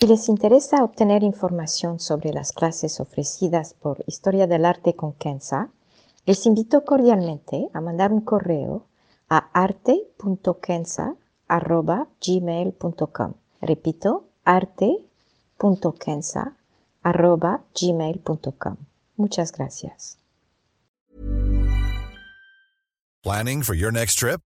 Si les interesa obtener información sobre las clases ofrecidas por Historia del Arte con Kenza, les invito cordialmente a mandar un correo a arte.kenza.gmail.com. Repito, arte.kenza.gmail.com. Muchas gracias. Planning for your next trip?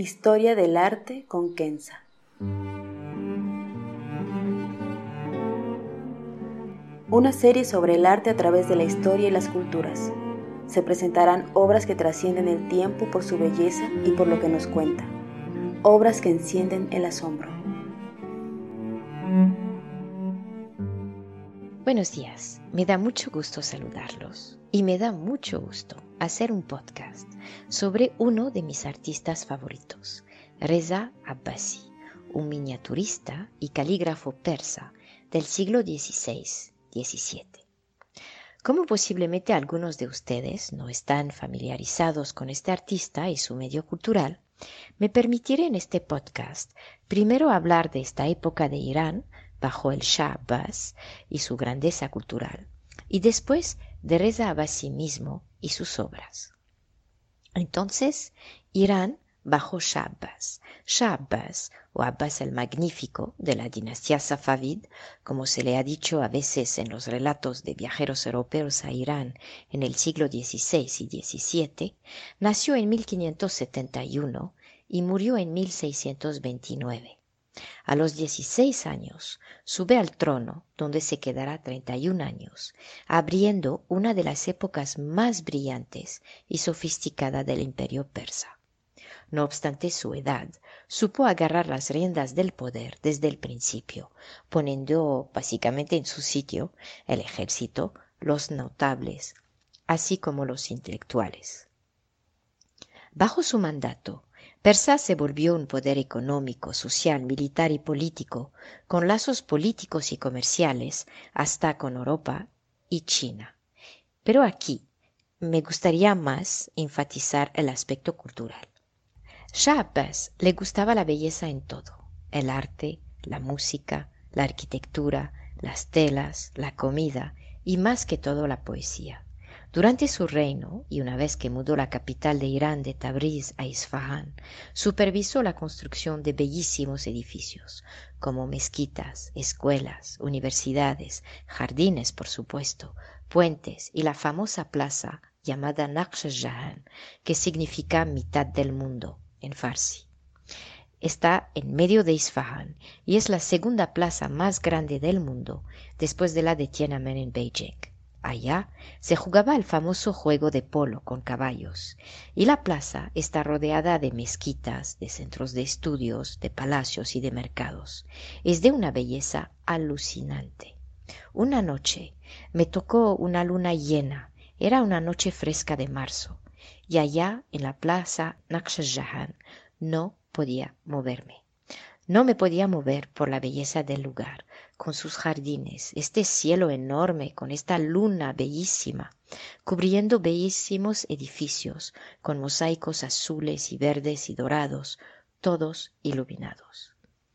Historia del arte con Kenza. Una serie sobre el arte a través de la historia y las culturas. Se presentarán obras que trascienden el tiempo por su belleza y por lo que nos cuenta. Obras que encienden el asombro. Buenos días, me da mucho gusto saludarlos y me da mucho gusto hacer un podcast sobre uno de mis artistas favoritos, Reza Abbasi, un miniaturista y calígrafo persa del siglo XVI-XVII. Como posiblemente algunos de ustedes no están familiarizados con este artista y su medio cultural, me permitiré en este podcast primero hablar de esta época de Irán bajo el Shah Abbas y su grandeza cultural, y después de Reza Abbasi mismo y sus obras. Entonces, Irán bajo Shah Abbas. Shah Abbas, o Abbas el Magnífico, de la dinastía Safavid, como se le ha dicho a veces en los relatos de viajeros europeos a Irán en el siglo XVI y XVII, nació en 1571 y murió en 1629. A los 16 años sube al trono, donde se quedará 31 años, abriendo una de las épocas más brillantes y sofisticadas del imperio persa. No obstante su edad, supo agarrar las riendas del poder desde el principio, poniendo básicamente en su sitio el ejército, los notables, así como los intelectuales. Bajo su mandato, Persa se volvió un poder económico, social, militar y político, con lazos políticos y comerciales hasta con Europa y China. Pero aquí me gustaría más enfatizar el aspecto cultural. Shah Abbas le gustaba la belleza en todo, el arte, la música, la arquitectura, las telas, la comida y más que todo la poesía. Durante su reino, y una vez que mudó la capital de Irán de Tabriz a Isfahán, supervisó la construcción de bellísimos edificios, como mezquitas, escuelas, universidades, jardines, por supuesto, puentes y la famosa plaza llamada Naqsh Jahan, que significa mitad del mundo en farsi. Está en medio de Isfahán y es la segunda plaza más grande del mundo después de la de Tiananmen en Beijing. Allá se jugaba el famoso juego de polo con caballos, y la plaza está rodeada de mezquitas, de centros de estudios, de palacios y de mercados. Es de una belleza alucinante. Una noche me tocó una luna llena, era una noche fresca de marzo, y allá en la plaza Jahan no podía moverme. No me podía mover por la belleza del lugar, con sus jardines, este cielo enorme, con esta luna bellísima, cubriendo bellísimos edificios, con mosaicos azules y verdes y dorados, todos iluminados.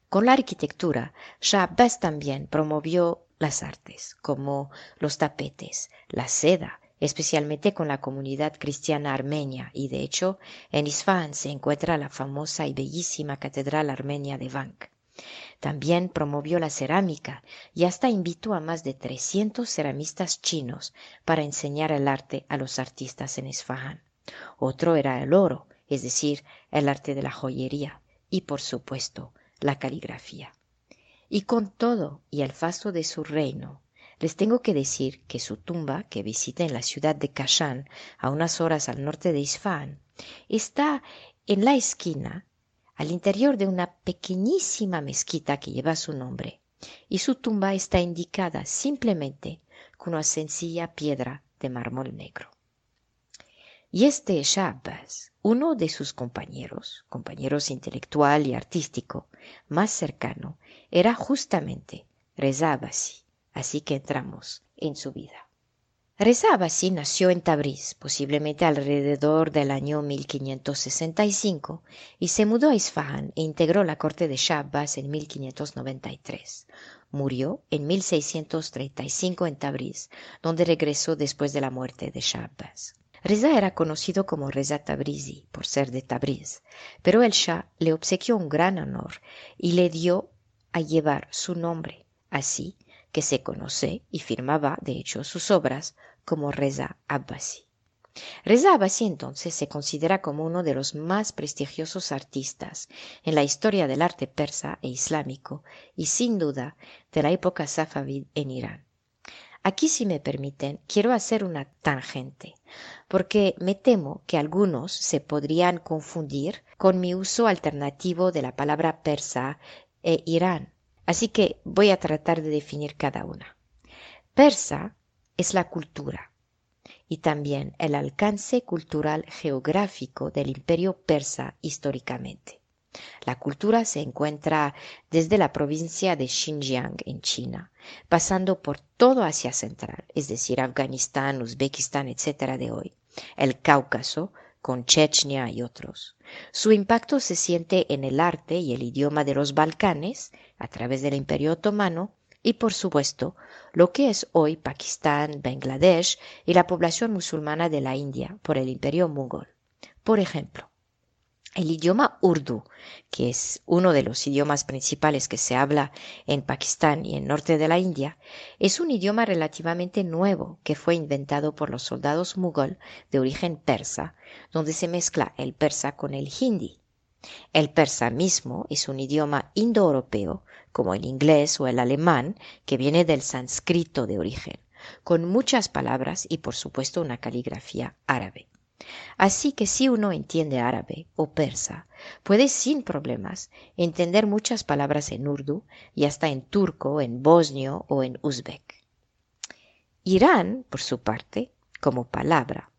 Con la arquitectura, Abbas también promovió las artes, como los tapetes, la seda, especialmente con la comunidad cristiana armenia, y de hecho en Isfahan se encuentra la famosa y bellísima catedral armenia de Vank. También promovió la cerámica y hasta invitó a más de 300 ceramistas chinos para enseñar el arte a los artistas en Esfahan. Otro era el oro, es decir, el arte de la joyería y, por supuesto, la caligrafía. Y con todo y el fasto de su reino, les tengo que decir que su tumba, que visita en la ciudad de Kashan, a unas horas al norte de Isfahan, está en la esquina al interior de una pequeñísima mezquita que lleva su nombre, y su tumba está indicada simplemente con una sencilla piedra de mármol negro. Y este Shah uno de sus compañeros, compañeros intelectual y artístico más cercano, era justamente Reza así que entramos en su vida. Reza Abbasi nació en Tabriz, posiblemente alrededor del año 1565, y se mudó a Isfahan e integró la corte de Shah Abbas en 1593. Murió en 1635 en Tabriz, donde regresó después de la muerte de Shah Abbas. Reza era conocido como Reza Tabrizi por ser de Tabriz, pero el Shah le obsequió un gran honor y le dio a llevar su nombre, así que se conoce y firmaba de hecho sus obras como Reza Abbasi. Reza Abbasi entonces se considera como uno de los más prestigiosos artistas en la historia del arte persa e islámico y sin duda de la época safavid en Irán. Aquí, si me permiten, quiero hacer una tangente, porque me temo que algunos se podrían confundir con mi uso alternativo de la palabra persa e Irán. Así que voy a tratar de definir cada una. Persa es la cultura y también el alcance cultural geográfico del imperio persa históricamente. La cultura se encuentra desde la provincia de Xinjiang en China, pasando por todo Asia Central, es decir, Afganistán, Uzbekistán, etc. de hoy, el Cáucaso, con Chechnya y otros. Su impacto se siente en el arte y el idioma de los Balcanes, a través del Imperio Otomano, y por supuesto lo que es hoy Pakistán, Bangladesh y la población musulmana de la India por el Imperio Mongol. Por ejemplo, el idioma urdu, que es uno de los idiomas principales que se habla en Pakistán y en norte de la India, es un idioma relativamente nuevo que fue inventado por los soldados mughal de origen persa, donde se mezcla el persa con el hindi. El persa mismo es un idioma indoeuropeo, como el inglés o el alemán, que viene del sánscrito de origen, con muchas palabras y por supuesto una caligrafía árabe. Así que si uno entiende árabe o persa, puede sin problemas entender muchas palabras en urdu y hasta en turco, en bosnio o en uzbek. Irán, por su parte, como palabra,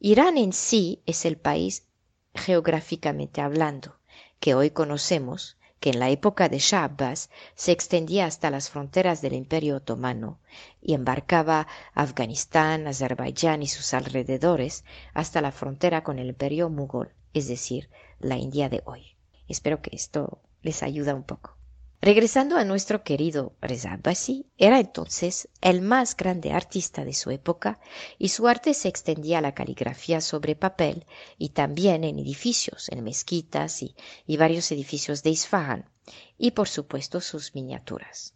Irán en sí es el país geográficamente hablando, que hoy conocemos, que en la época de Shah Abbas se extendía hasta las fronteras del Imperio Otomano y embarcaba Afganistán, Azerbaiyán y sus alrededores hasta la frontera con el Imperio Mughal, es decir, la India de hoy. Espero que esto les ayude un poco. Regresando a nuestro querido Reza Abbasi, era entonces el más grande artista de su época y su arte se extendía a la caligrafía sobre papel y también en edificios, en mezquitas y, y varios edificios de Isfahan, y por supuesto sus miniaturas.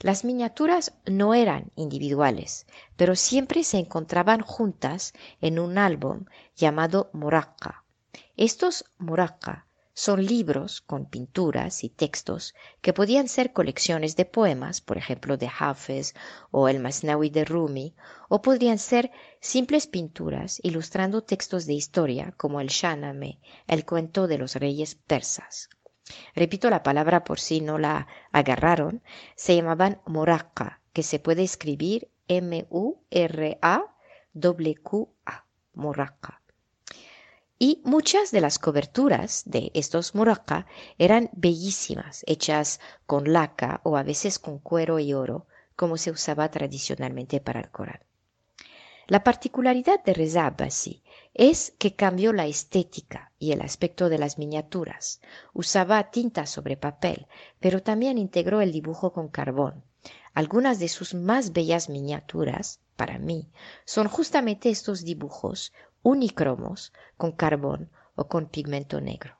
Las miniaturas no eran individuales, pero siempre se encontraban juntas en un álbum llamado Muraqqa. Estos Muraqqa son libros con pinturas y textos que podían ser colecciones de poemas, por ejemplo de Hafez o el Masnawi de Rumi, o podrían ser simples pinturas ilustrando textos de historia como el Shahnameh, el cuento de los reyes persas. Repito la palabra por si no la agarraron, se llamaban moraqqa, que se puede escribir M-U-R-A-W-Q-A, moraqqa y muchas de las coberturas de estos muraka eran bellísimas, hechas con laca o a veces con cuero y oro, como se usaba tradicionalmente para el Corán. La particularidad de Reza Abbasi es que cambió la estética y el aspecto de las miniaturas. Usaba tinta sobre papel, pero también integró el dibujo con carbón. Algunas de sus más bellas miniaturas, para mí, son justamente estos dibujos unicromos con carbón o con pigmento negro.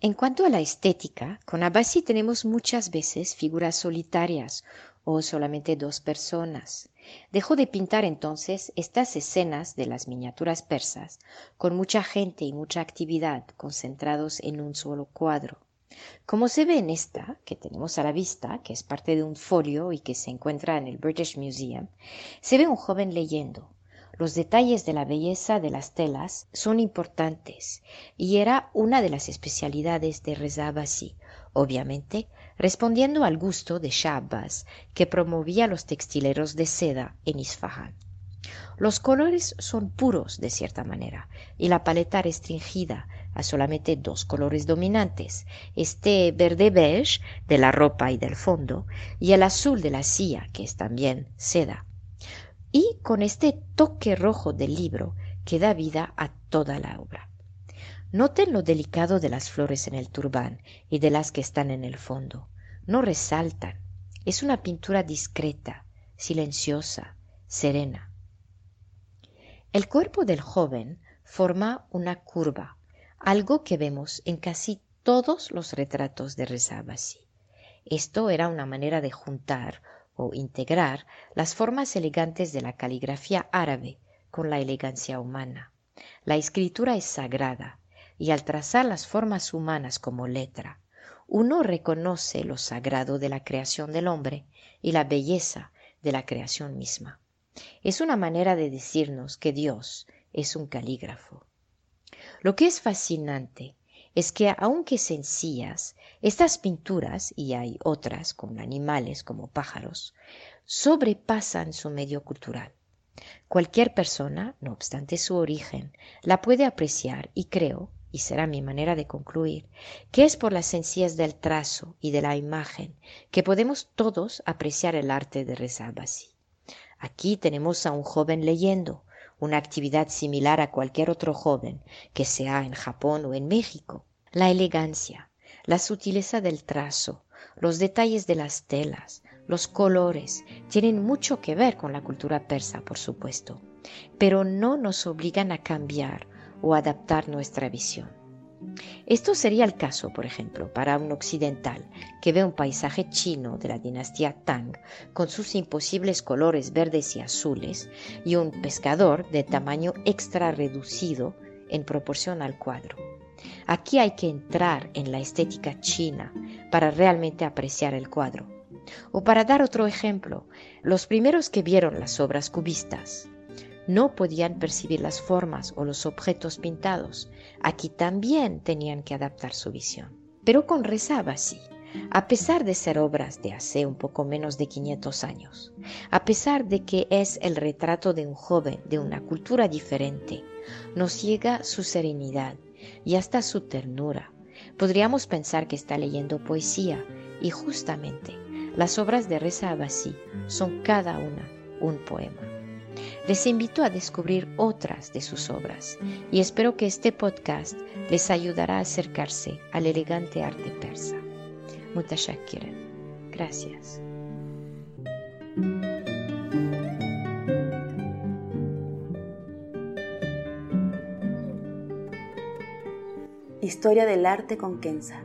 En cuanto a la estética, con Abbasi tenemos muchas veces figuras solitarias o solamente dos personas. Dejó de pintar entonces estas escenas de las miniaturas persas, con mucha gente y mucha actividad concentrados en un solo cuadro. Como se ve en esta, que tenemos a la vista, que es parte de un folio y que se encuentra en el British Museum, se ve un joven leyendo, Los detalles de la belleza de las telas son importantes y era una de las especialidades de Reza Abbasi, obviamente respondiendo al gusto de Shah que promovía los textileros de seda en Isfahan. Los colores son puros de cierta manera y la paleta restringida a solamente dos colores dominantes, este verde beige de la ropa y del fondo y el azul de la silla, que es también seda y con este toque rojo del libro que da vida a toda la obra. Noten lo delicado de las flores en el turbán y de las que están en el fondo. No resaltan. Es una pintura discreta, silenciosa, serena. El cuerpo del joven forma una curva, algo que vemos en casi todos los retratos de Rezabasi. Esto era una manera de juntar o integrar las formas elegantes de la caligrafía árabe con la elegancia humana. La escritura es sagrada y al trazar las formas humanas como letra, uno reconoce lo sagrado de la creación del hombre y la belleza de la creación misma. Es una manera de decirnos que Dios es un calígrafo. Lo que es fascinante es que aunque sencillas, estas pinturas, y hay otras con animales como pájaros, sobrepasan su medio cultural. Cualquier persona, no obstante su origen, la puede apreciar y creo, y será mi manera de concluir, que es por las sencillez del trazo y de la imagen que podemos todos apreciar el arte de Rezabasi. Aquí tenemos a un joven leyendo, una actividad similar a cualquier otro joven, que sea en Japón o en México. La elegancia, la sutileza del trazo, los detalles de las telas, los colores, tienen mucho que ver con la cultura persa, por supuesto, pero no nos obligan a cambiar o adaptar nuestra visión. Esto sería el caso, por ejemplo, para un occidental que ve un paisaje chino de la dinastía Tang con sus imposibles colores verdes y azules y un pescador de tamaño extra reducido en proporción al cuadro. Aquí hay que entrar en la estética china para realmente apreciar el cuadro. O para dar otro ejemplo, los primeros que vieron las obras cubistas no podían percibir las formas o los objetos pintados. Aquí también tenían que adaptar su visión. Pero con Rezaba así. A pesar de ser obras de hace un poco menos de 500 años, a pesar de que es el retrato de un joven de una cultura diferente, nos llega su serenidad y hasta su ternura. Podríamos pensar que está leyendo poesía y justamente las obras de Reza Abbasi son cada una un poema. Les invito a descubrir otras de sus obras y espero que este podcast les ayudará a acercarse al elegante arte persa. Mutashakiran. Gracias. Historia del arte con Kenza.